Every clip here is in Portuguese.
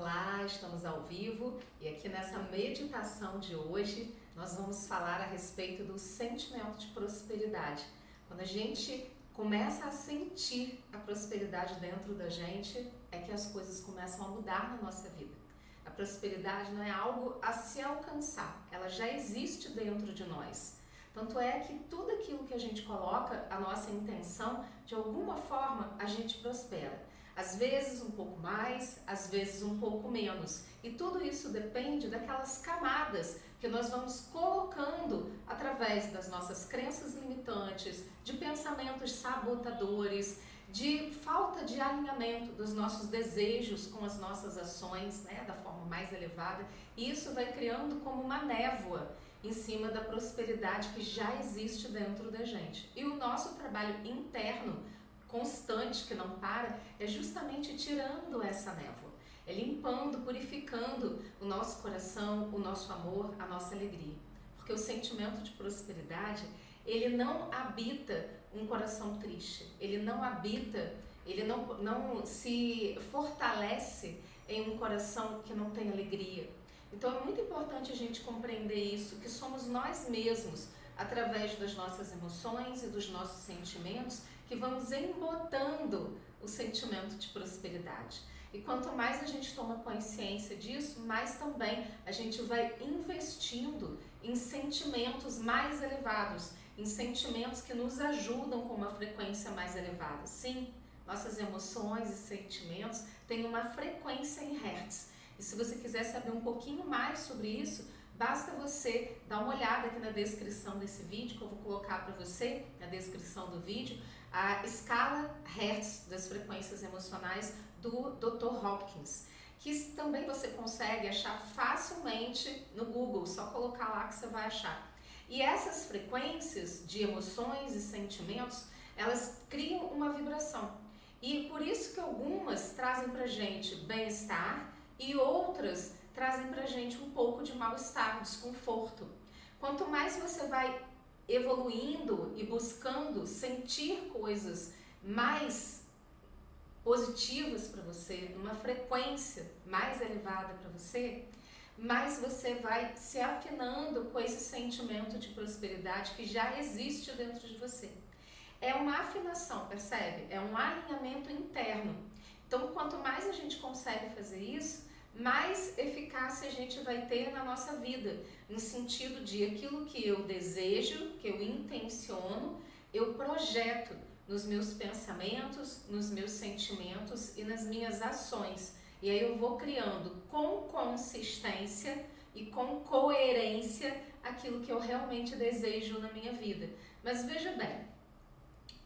Olá, estamos ao vivo e aqui nessa meditação de hoje nós vamos falar a respeito do sentimento de prosperidade. Quando a gente começa a sentir a prosperidade dentro da gente, é que as coisas começam a mudar na nossa vida. A prosperidade não é algo a se alcançar, ela já existe dentro de nós. Tanto é que tudo aquilo que a gente coloca, a nossa intenção, de alguma forma a gente prospera. Às vezes um pouco mais, às vezes um pouco menos. E tudo isso depende daquelas camadas que nós vamos colocando através das nossas crenças limitantes, de pensamentos sabotadores, de falta de alinhamento dos nossos desejos com as nossas ações, né, da forma mais elevada. E isso vai criando como uma névoa em cima da prosperidade que já existe dentro da gente. E o nosso trabalho interno constante que não para, é justamente tirando essa névoa, é limpando, purificando o nosso coração, o nosso amor, a nossa alegria. Porque o sentimento de prosperidade, ele não habita um coração triste, ele não habita, ele não, não se fortalece em um coração que não tem alegria. Então é muito importante a gente compreender isso, que somos nós mesmos através das nossas emoções e dos nossos sentimentos, que vamos embotando o sentimento de prosperidade. E quanto mais a gente toma consciência disso, mais também a gente vai investindo em sentimentos mais elevados, em sentimentos que nos ajudam com uma frequência mais elevada. Sim, nossas emoções e sentimentos têm uma frequência em hertz. E se você quiser saber um pouquinho mais sobre isso, Basta você dar uma olhada aqui na descrição desse vídeo, que eu vou colocar para você, na descrição do vídeo, a escala Hertz das frequências emocionais do Dr. Hopkins, que também você consegue achar facilmente no Google, só colocar lá que você vai achar. E essas frequências de emoções e sentimentos, elas criam uma vibração. E por isso que algumas trazem pra gente bem-estar e outras trazem pra gente um pouco de mal-estar, desconforto. Quanto mais você vai evoluindo e buscando sentir coisas mais positivas para você, numa frequência mais elevada para você, mais você vai se afinando com esse sentimento de prosperidade que já existe dentro de você. É uma afinação, percebe? É um alinhamento interno. Então, quanto mais a gente consegue fazer isso, mais eficácia a gente vai ter na nossa vida, no sentido de aquilo que eu desejo, que eu intenciono, eu projeto nos meus pensamentos, nos meus sentimentos e nas minhas ações. E aí eu vou criando com consistência e com coerência aquilo que eu realmente desejo na minha vida. Mas veja bem,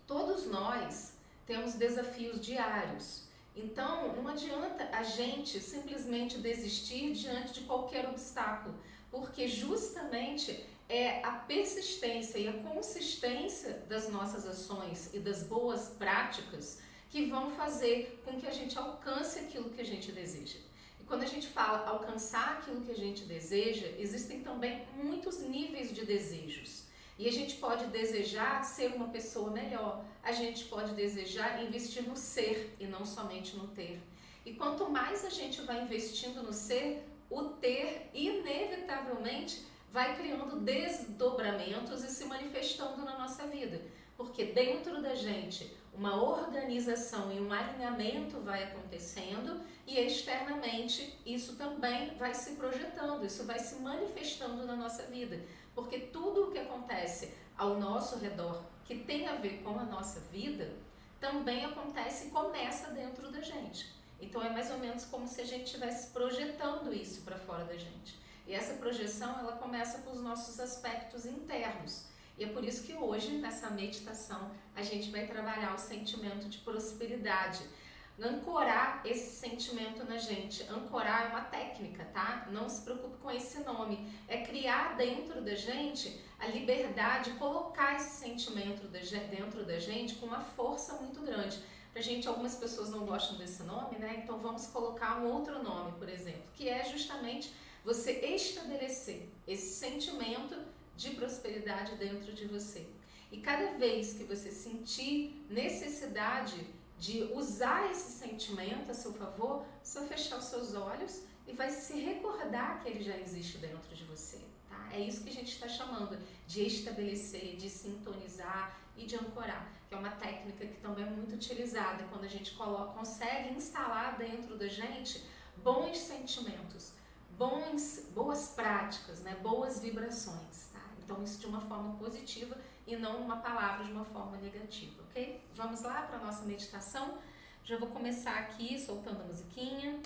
todos nós temos desafios diários. Então, não adianta a gente simplesmente desistir diante de qualquer obstáculo, porque justamente é a persistência e a consistência das nossas ações e das boas práticas que vão fazer com que a gente alcance aquilo que a gente deseja. E quando a gente fala alcançar aquilo que a gente deseja, existem também muitos níveis de desejos. E a gente pode desejar ser uma pessoa melhor, a gente pode desejar investir no ser e não somente no ter. E quanto mais a gente vai investindo no ser, o ter inevitavelmente vai criando desdobramentos e se manifestando na nossa vida. Porque dentro da gente uma organização e um alinhamento vai acontecendo e externamente isso também vai se projetando, isso vai se manifestando na nossa vida. Porque tudo o que acontece ao nosso redor que tem a ver com a nossa vida também acontece e começa dentro da gente. Então é mais ou menos como se a gente estivesse projetando isso para fora da gente. E essa projeção ela começa com os nossos aspectos internos. E é por isso que hoje, nessa meditação, a gente vai trabalhar o sentimento de prosperidade. Ancorar esse sentimento na gente. Ancorar é uma técnica, tá? Não se preocupe com esse nome. É criar dentro da gente a liberdade, colocar esse sentimento dentro da gente com uma força muito grande. Pra gente, algumas pessoas não gostam desse nome, né? Então vamos colocar um outro nome, por exemplo, que é justamente você estabelecer esse sentimento de prosperidade dentro de você. E cada vez que você sentir necessidade de usar esse sentimento a seu favor, só fechar os seus olhos e vai se recordar que ele já existe dentro de você. Tá? É isso que a gente está chamando de estabelecer, de sintonizar e de ancorar, que é uma técnica que também é muito utilizada quando a gente coloca, consegue instalar dentro da gente bons sentimentos, bons, boas práticas, né? boas vibrações. Tá? Então, isso de uma forma positiva e não uma palavra de uma forma negativa, ok? Vamos lá para a nossa meditação? Já vou começar aqui soltando a musiquinha.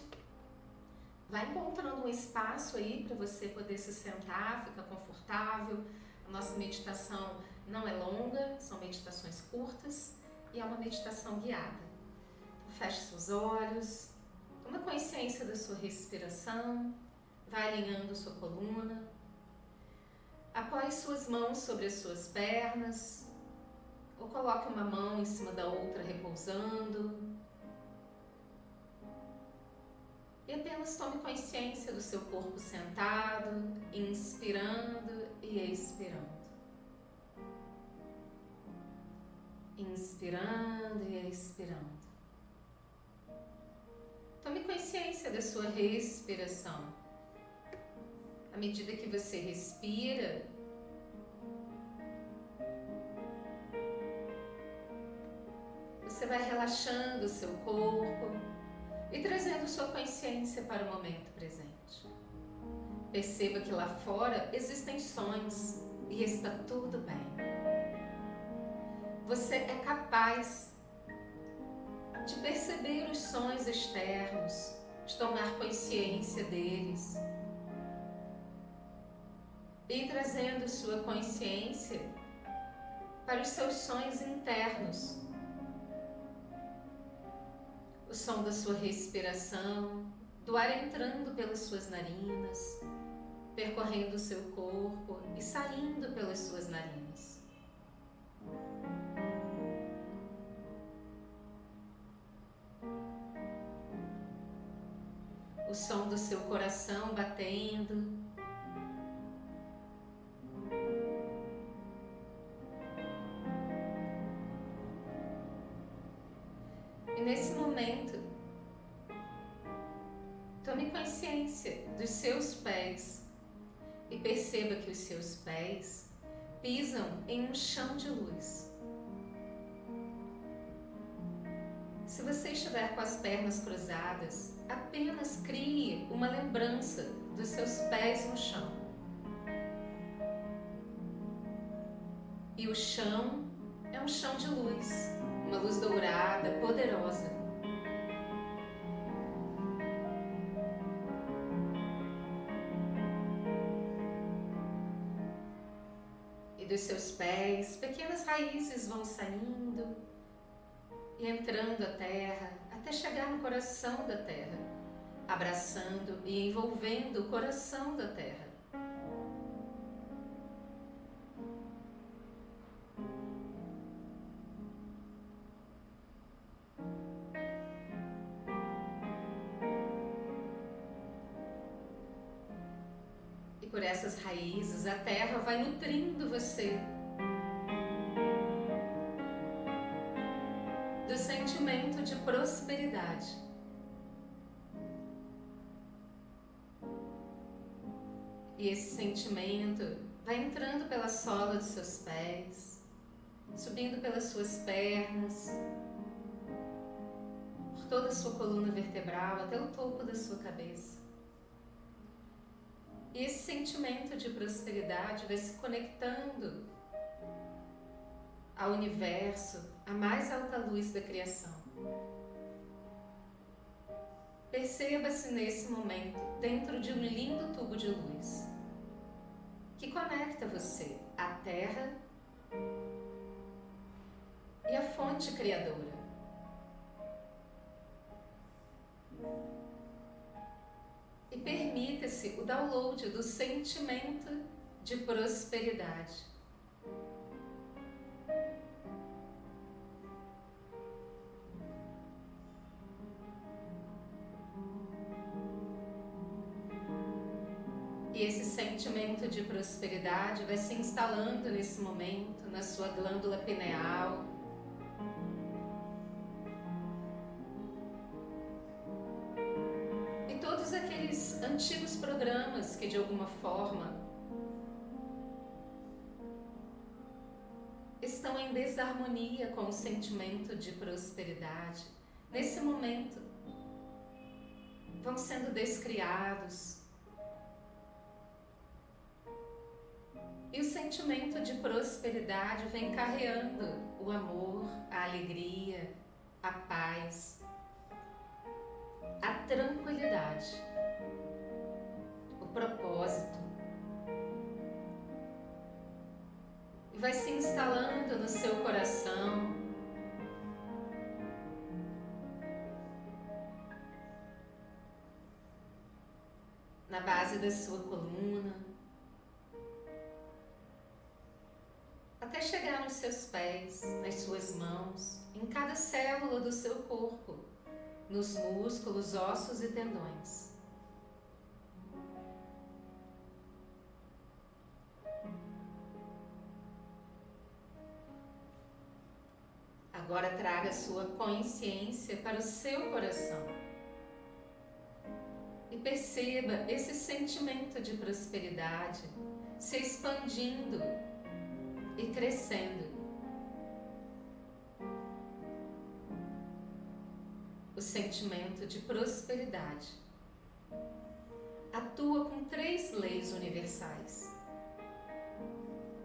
Vai encontrando um espaço aí para você poder se sentar, ficar confortável. A nossa meditação não é longa, são meditações curtas e é uma meditação guiada. Então, feche seus olhos, toma consciência da sua respiração, vai alinhando sua coluna. Apoie suas mãos sobre as suas pernas ou coloque uma mão em cima da outra repousando. E apenas tome consciência do seu corpo sentado, inspirando e expirando. Inspirando e expirando. Tome consciência da sua respiração. À medida que você respira, você vai relaxando o seu corpo e trazendo sua consciência para o momento presente. Perceba que lá fora existem sons e está tudo bem. Você é capaz de perceber os sons externos, de tomar consciência deles e trazendo sua consciência para os seus sonhos internos o som da sua respiração, do ar entrando pelas suas narinas, percorrendo o seu corpo e saindo pelas suas narinas. O som do seu coração batendo nesse momento, tome consciência dos seus pés e perceba que os seus pés pisam em um chão de luz. Se você estiver com as pernas cruzadas, apenas crie uma lembrança dos seus pés no chão. E o chão é um chão de luz uma luz dourada, poderosa. E dos seus pés, pequenas raízes vão saindo e entrando a terra até chegar no coração da terra, abraçando e envolvendo o coração da terra. Terra vai nutrindo você do sentimento de prosperidade. E esse sentimento vai entrando pela sola dos seus pés, subindo pelas suas pernas, por toda a sua coluna vertebral até o topo da sua cabeça. E esse sentimento de prosperidade vai se conectando ao universo, à mais alta luz da criação. Perceba-se nesse momento dentro de um lindo tubo de luz que conecta você à Terra e à fonte criadora e permita-se o download do sentimento de prosperidade. E esse sentimento de prosperidade vai se instalando nesse momento na sua glândula pineal, de alguma forma estão em desarmonia com o sentimento de prosperidade, nesse momento vão sendo descriados. E o sentimento de prosperidade vem carreando o amor, a alegria, a paz, a tranquilidade, propósito. E vai se instalando no seu coração. Na base da sua coluna, até chegar nos seus pés, nas suas mãos, em cada célula do seu corpo nos músculos, ossos e tendões. Agora traga sua consciência para o seu coração e perceba esse sentimento de prosperidade se expandindo e crescendo. o sentimento de prosperidade. Atua com três leis universais: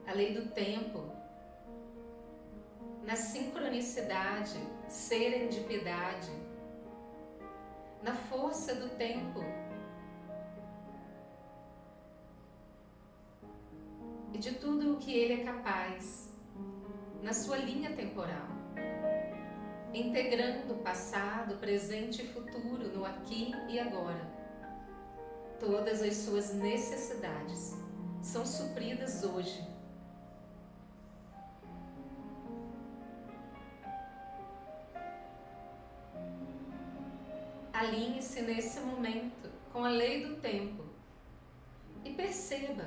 a lei do tempo, na sincronicidade, serendipidade, na força do tempo. E de tudo o que ele é capaz, na sua linha temporal integrando passado, presente e futuro no aqui e agora. Todas as suas necessidades são supridas hoje. Alinhe-se nesse momento com a lei do tempo e perceba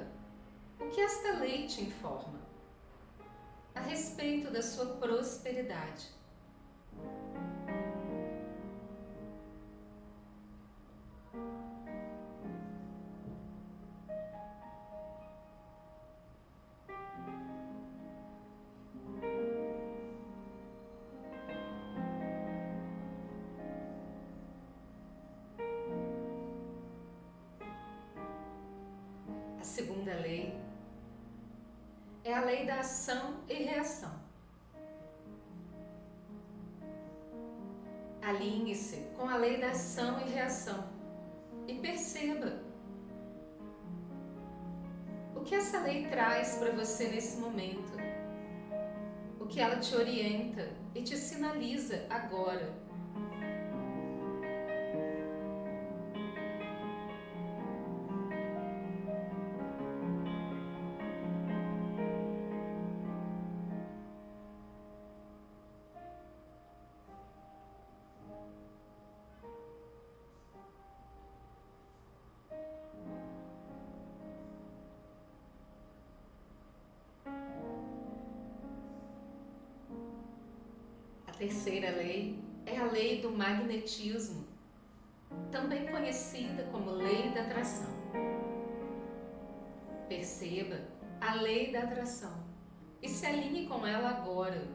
o que esta lei te informa a respeito da sua prosperidade. Segunda lei é a lei da ação e reação. Alinhe-se com a lei da ação e reação e perceba o que essa lei traz para você nesse momento, o que ela te orienta e te sinaliza agora. Terceira lei é a lei do magnetismo, também conhecida como lei da atração. Perceba a lei da atração e se alinhe com ela agora.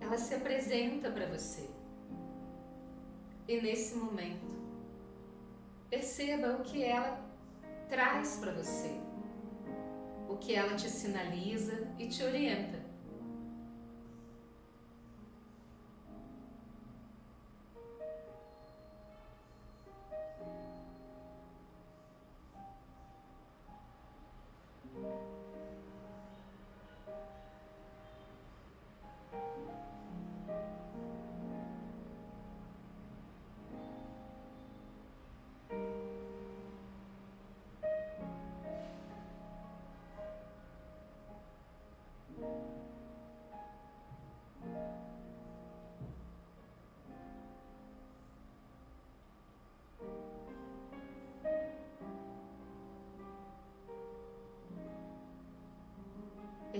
Ela se apresenta para você. E nesse momento, Perceba o que ela traz para você, o que ela te sinaliza e te orienta.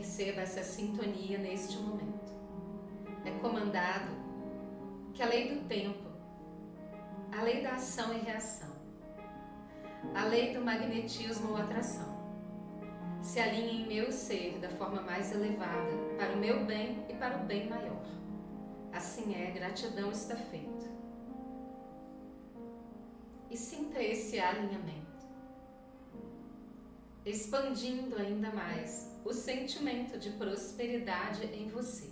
Perceba essa sintonia neste momento. É comandado que a lei do tempo, a lei da ação e reação, a lei do magnetismo ou atração, se alinhe em meu ser da forma mais elevada para o meu bem e para o bem maior. Assim é, gratidão está feito. E sinta esse alinhamento, expandindo ainda mais o sentimento de prosperidade em você.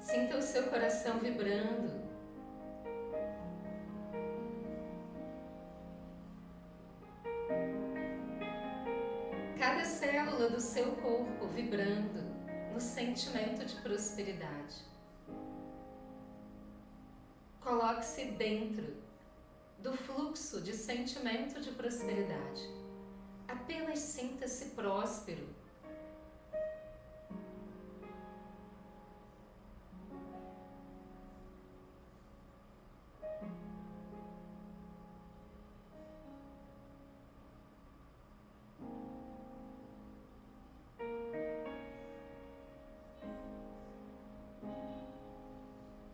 Sinta o seu coração vibrando. Cada célula do seu corpo vibrando no sentimento de prosperidade. Coloque-se dentro do fluxo de sentimento de prosperidade. Apenas sinta-se próspero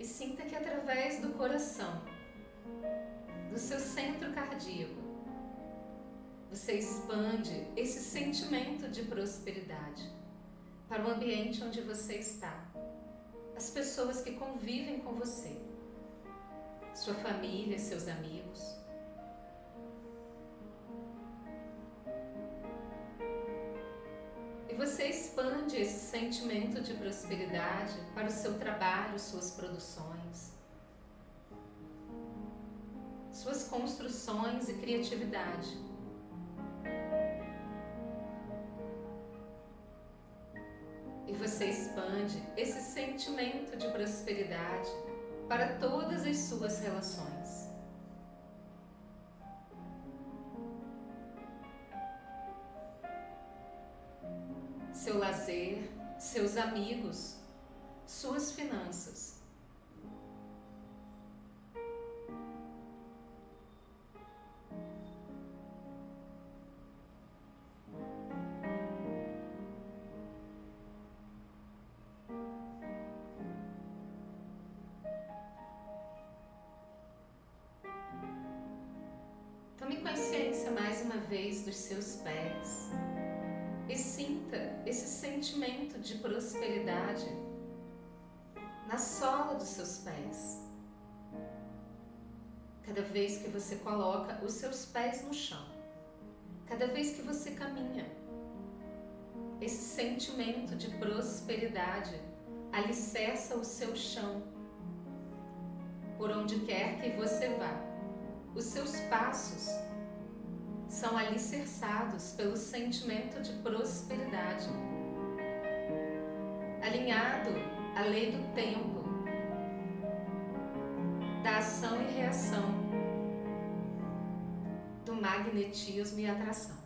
sinta que através do coração, do seu centro cardíaco, você expande esse sentimento de prosperidade para o ambiente onde você está, as pessoas que convivem com você, sua família, seus amigos. Sentimento de prosperidade para o seu trabalho, suas produções, suas construções e criatividade. E você expande esse sentimento de prosperidade para todas as suas relações. seu lazer, seus amigos, suas finanças. Tome consciência mais uma vez dos seus pés e sinta esse sentimento de prosperidade na sola dos seus pés. Cada vez que você coloca os seus pés no chão, cada vez que você caminha, esse sentimento de prosperidade alicerça o seu chão. Por onde quer que você vá, os seus passos são alicerçados pelo sentimento de prosperidade. Alinhado à lei do tempo, da ação e reação, do magnetismo e atração.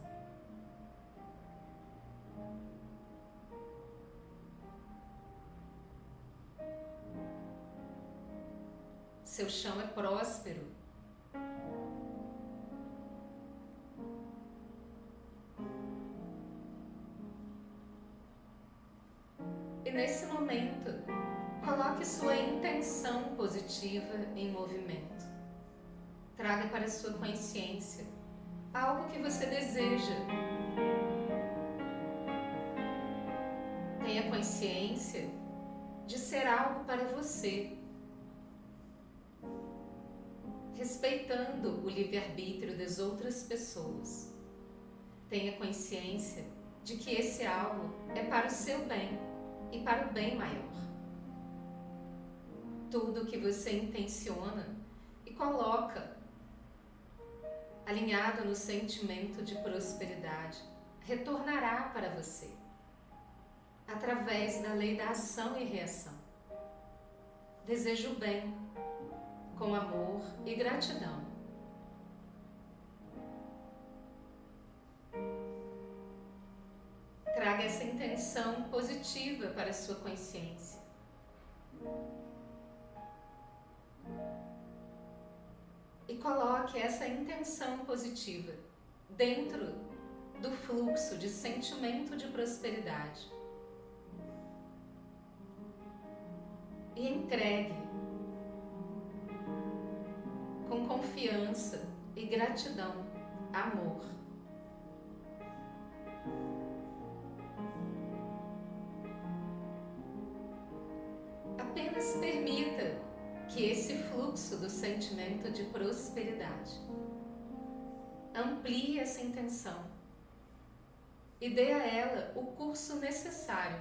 Seu chão é próspero sua intenção positiva em movimento. Traga para sua consciência algo que você deseja. Tenha consciência de ser algo para você, respeitando o livre-arbítrio das outras pessoas. Tenha consciência de que esse algo é para o seu bem e para o bem maior. Tudo que você intenciona e coloca alinhado no sentimento de prosperidade retornará para você através da lei da ação e reação. Desejo bem, com amor e gratidão. Traga essa intenção positiva para a sua consciência. E coloque essa intenção positiva dentro do fluxo de sentimento de prosperidade. E entregue com confiança e gratidão, amor. Apenas permita que esse fluxo do sentimento de prosperidade amplie essa intenção e dê a ela o curso necessário.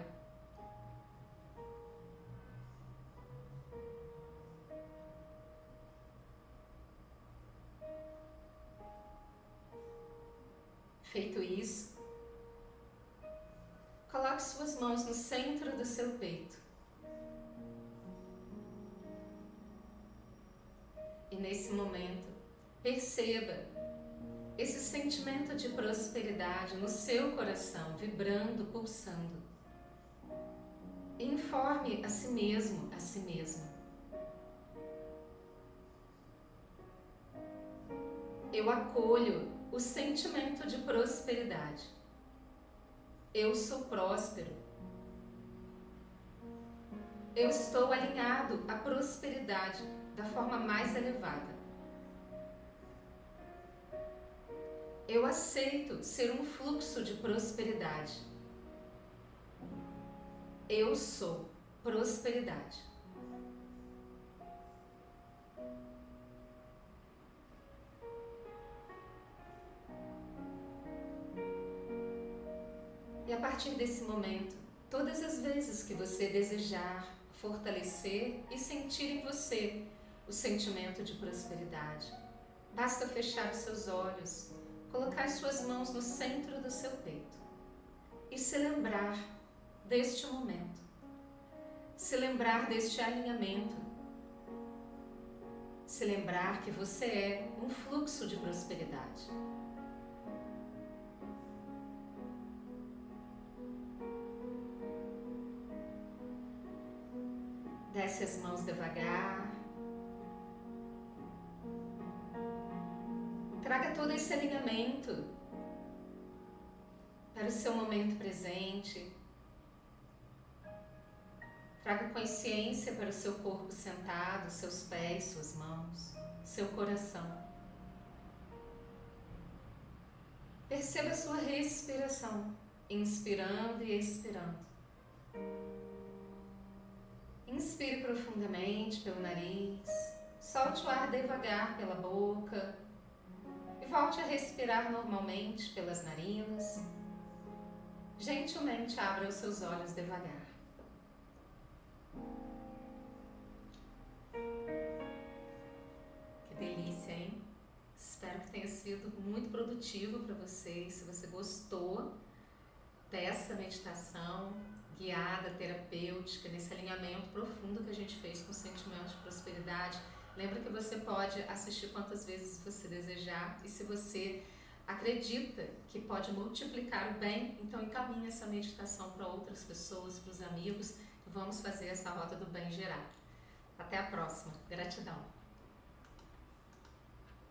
Feito isso, coloque suas mãos no centro do seu peito. Nesse momento, perceba esse sentimento de prosperidade no seu coração, vibrando, pulsando. Informe a si mesmo, a si mesma. Eu acolho o sentimento de prosperidade. Eu sou próspero. Eu estou alinhado à prosperidade da forma mais elevada. eu aceito ser um fluxo de prosperidade. Eu sou prosperidade. E a partir desse momento, todas as vezes que você desejar fortalecer e sentir em você o sentimento de prosperidade, basta fechar os seus olhos colocar suas mãos no centro do seu peito e se lembrar deste momento, se lembrar deste alinhamento, se lembrar que você é um fluxo de prosperidade. Desce as mãos devagar. Traga todo esse alinhamento para o seu momento presente. Traga consciência para o seu corpo sentado, seus pés, suas mãos, seu coração. Perceba a sua respiração, inspirando e expirando. Inspire profundamente pelo nariz, solte o ar devagar pela boca volte a respirar normalmente pelas narinas. Gentilmente abra os seus olhos devagar. Que delícia, hein? Espero que tenha sido muito produtivo para vocês. Se você gostou dessa meditação guiada, terapêutica, nesse alinhamento profundo que a gente fez com o sentimento de prosperidade Lembra que você pode assistir quantas vezes você desejar e se você acredita que pode multiplicar o bem, então encaminhe essa meditação para outras pessoas, para os amigos. Vamos fazer essa rota do bem gerar. Até a próxima. Gratidão.